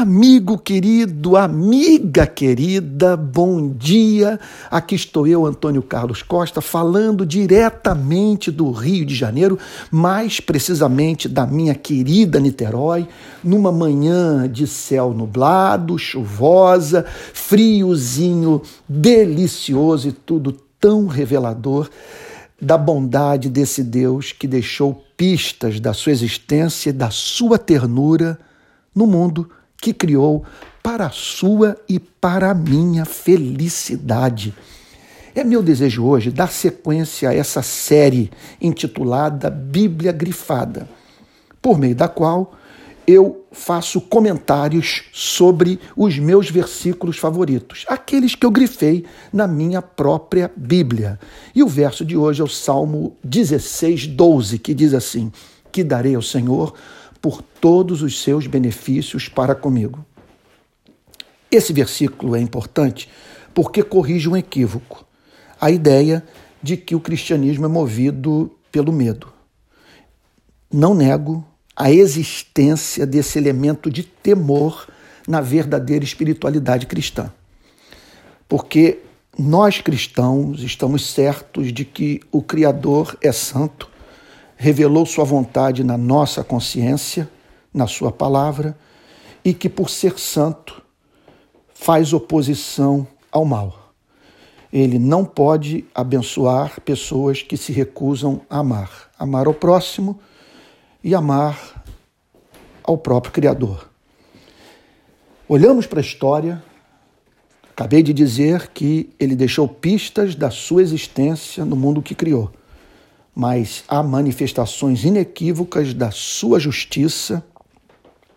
Amigo querido, amiga querida, bom dia. Aqui estou eu, Antônio Carlos Costa, falando diretamente do Rio de Janeiro, mais precisamente da minha querida Niterói, numa manhã de céu nublado, chuvosa, friozinho, delicioso e tudo tão revelador da bondade desse Deus que deixou pistas da sua existência e da sua ternura no mundo que criou para a sua e para a minha felicidade. É meu desejo hoje dar sequência a essa série intitulada Bíblia Grifada, por meio da qual eu faço comentários sobre os meus versículos favoritos, aqueles que eu grifei na minha própria Bíblia. E o verso de hoje é o Salmo 16, 12, que diz assim: Que darei ao Senhor por todos os seus benefícios para comigo. Esse versículo é importante porque corrige um equívoco, a ideia de que o cristianismo é movido pelo medo. Não nego a existência desse elemento de temor na verdadeira espiritualidade cristã. Porque nós cristãos estamos certos de que o Criador é santo revelou Sua vontade na nossa consciência, na Sua palavra, e que, por ser santo, faz oposição ao mal. Ele não pode abençoar pessoas que se recusam a amar. Amar ao próximo e amar ao próprio Criador. Olhamos para a história, acabei de dizer que ele deixou pistas da sua existência no mundo que criou mas há manifestações inequívocas da sua justiça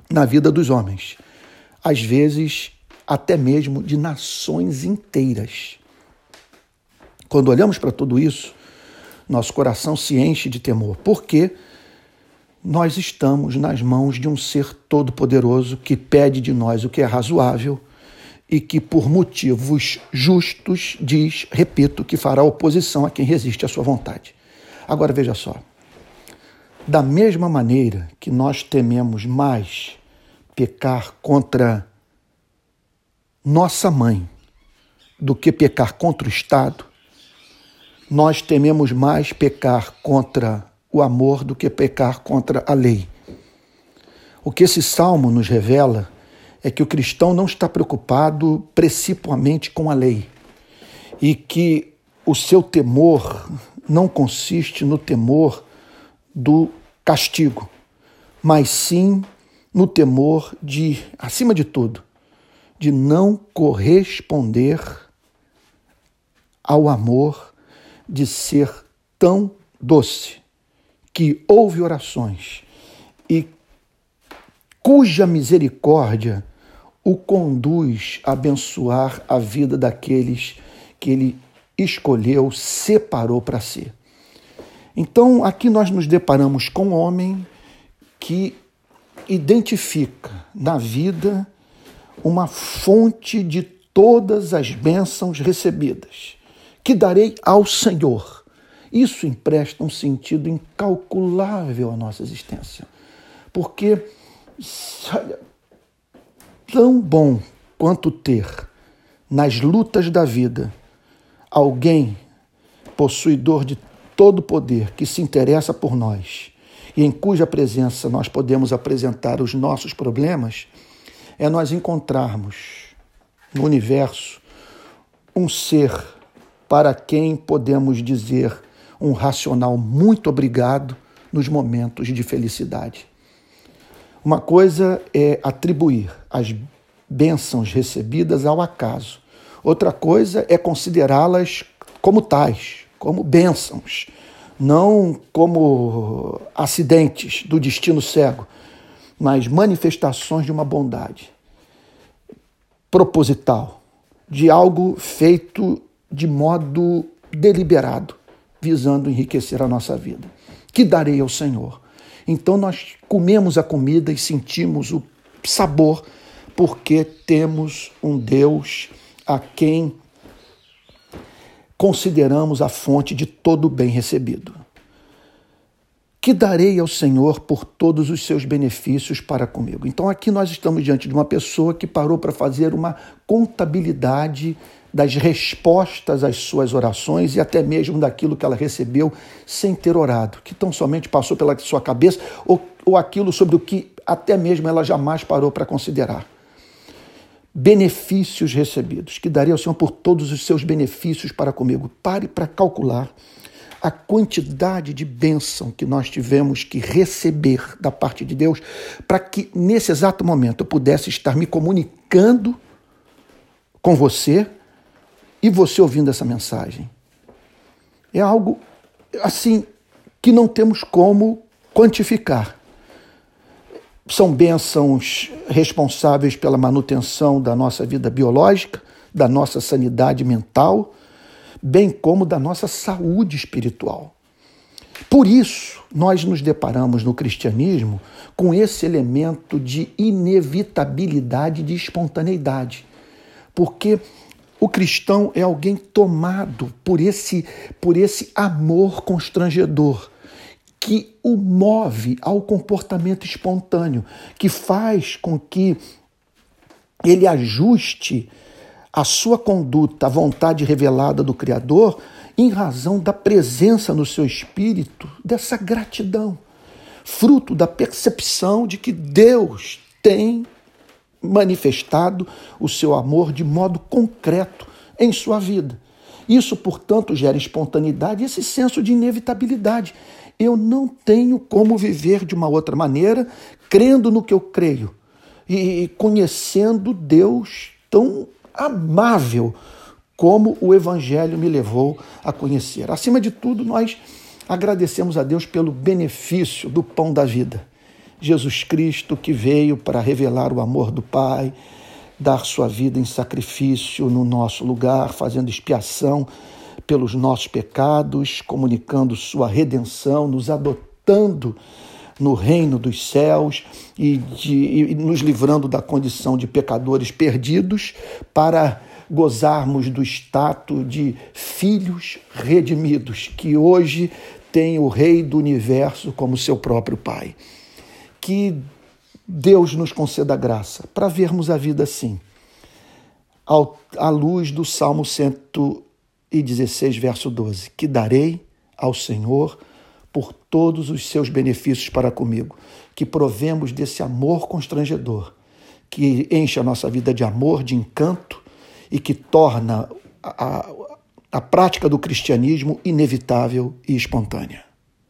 na vida dos homens, às vezes até mesmo de nações inteiras. Quando olhamos para tudo isso, nosso coração se enche de temor, porque nós estamos nas mãos de um ser todo-poderoso que pede de nós o que é razoável e que, por motivos justos, diz, repito, que fará oposição a quem resiste à sua vontade. Agora veja só. Da mesma maneira que nós tememos mais pecar contra nossa mãe do que pecar contra o Estado, nós tememos mais pecar contra o amor do que pecar contra a lei. O que esse salmo nos revela é que o cristão não está preocupado principalmente com a lei e que o seu temor não consiste no temor do castigo, mas sim no temor de, acima de tudo, de não corresponder ao amor de ser tão doce que ouve orações e cuja misericórdia o conduz a abençoar a vida daqueles que ele escolheu, separou para si. Então, aqui nós nos deparamos com um homem que identifica na vida uma fonte de todas as bênçãos recebidas, que darei ao Senhor. Isso empresta um sentido incalculável à nossa existência. Porque, olha, tão bom quanto ter nas lutas da vida alguém possuidor de todo poder que se interessa por nós e em cuja presença nós podemos apresentar os nossos problemas, é nós encontrarmos no universo um ser para quem podemos dizer um racional muito obrigado nos momentos de felicidade. Uma coisa é atribuir as bênçãos recebidas ao acaso, Outra coisa é considerá-las como tais, como bênçãos, não como acidentes do destino cego, mas manifestações de uma bondade proposital, de algo feito de modo deliberado, visando enriquecer a nossa vida. Que darei ao Senhor? Então nós comemos a comida e sentimos o sabor, porque temos um Deus a quem consideramos a fonte de todo o bem recebido. que darei ao Senhor por todos os seus benefícios para comigo. Então aqui nós estamos diante de uma pessoa que parou para fazer uma contabilidade das respostas às suas orações e até mesmo daquilo que ela recebeu sem ter orado, que tão somente passou pela sua cabeça ou, ou aquilo sobre o que até mesmo ela jamais parou para considerar. Benefícios recebidos, que darei ao Senhor por todos os seus benefícios para comigo. Pare para calcular a quantidade de bênção que nós tivemos que receber da parte de Deus para que nesse exato momento eu pudesse estar me comunicando com você e você ouvindo essa mensagem. É algo assim que não temos como quantificar. São bênçãos responsáveis pela manutenção da nossa vida biológica, da nossa sanidade mental, bem como da nossa saúde espiritual. Por isso, nós nos deparamos no cristianismo com esse elemento de inevitabilidade, de espontaneidade. Porque o cristão é alguém tomado por esse, por esse amor constrangedor que o move ao comportamento espontâneo, que faz com que ele ajuste a sua conduta, a vontade revelada do Criador, em razão da presença no seu espírito dessa gratidão, fruto da percepção de que Deus tem manifestado o seu amor de modo concreto em sua vida. Isso, portanto, gera espontaneidade e esse senso de inevitabilidade. Eu não tenho como viver de uma outra maneira, crendo no que eu creio e conhecendo Deus tão amável como o Evangelho me levou a conhecer. Acima de tudo, nós agradecemos a Deus pelo benefício do pão da vida. Jesus Cristo que veio para revelar o amor do Pai, dar sua vida em sacrifício no nosso lugar, fazendo expiação pelos nossos pecados, comunicando sua redenção, nos adotando no reino dos céus e, de, e nos livrando da condição de pecadores perdidos para gozarmos do status de filhos redimidos, que hoje tem o Rei do universo como seu próprio Pai. Que Deus nos conceda graça para vermos a vida assim, à luz do Salmo 116, verso 12: Que darei ao Senhor por todos os seus benefícios para comigo, que provemos desse amor constrangedor, que enche a nossa vida de amor, de encanto e que torna a, a, a prática do cristianismo inevitável e espontânea.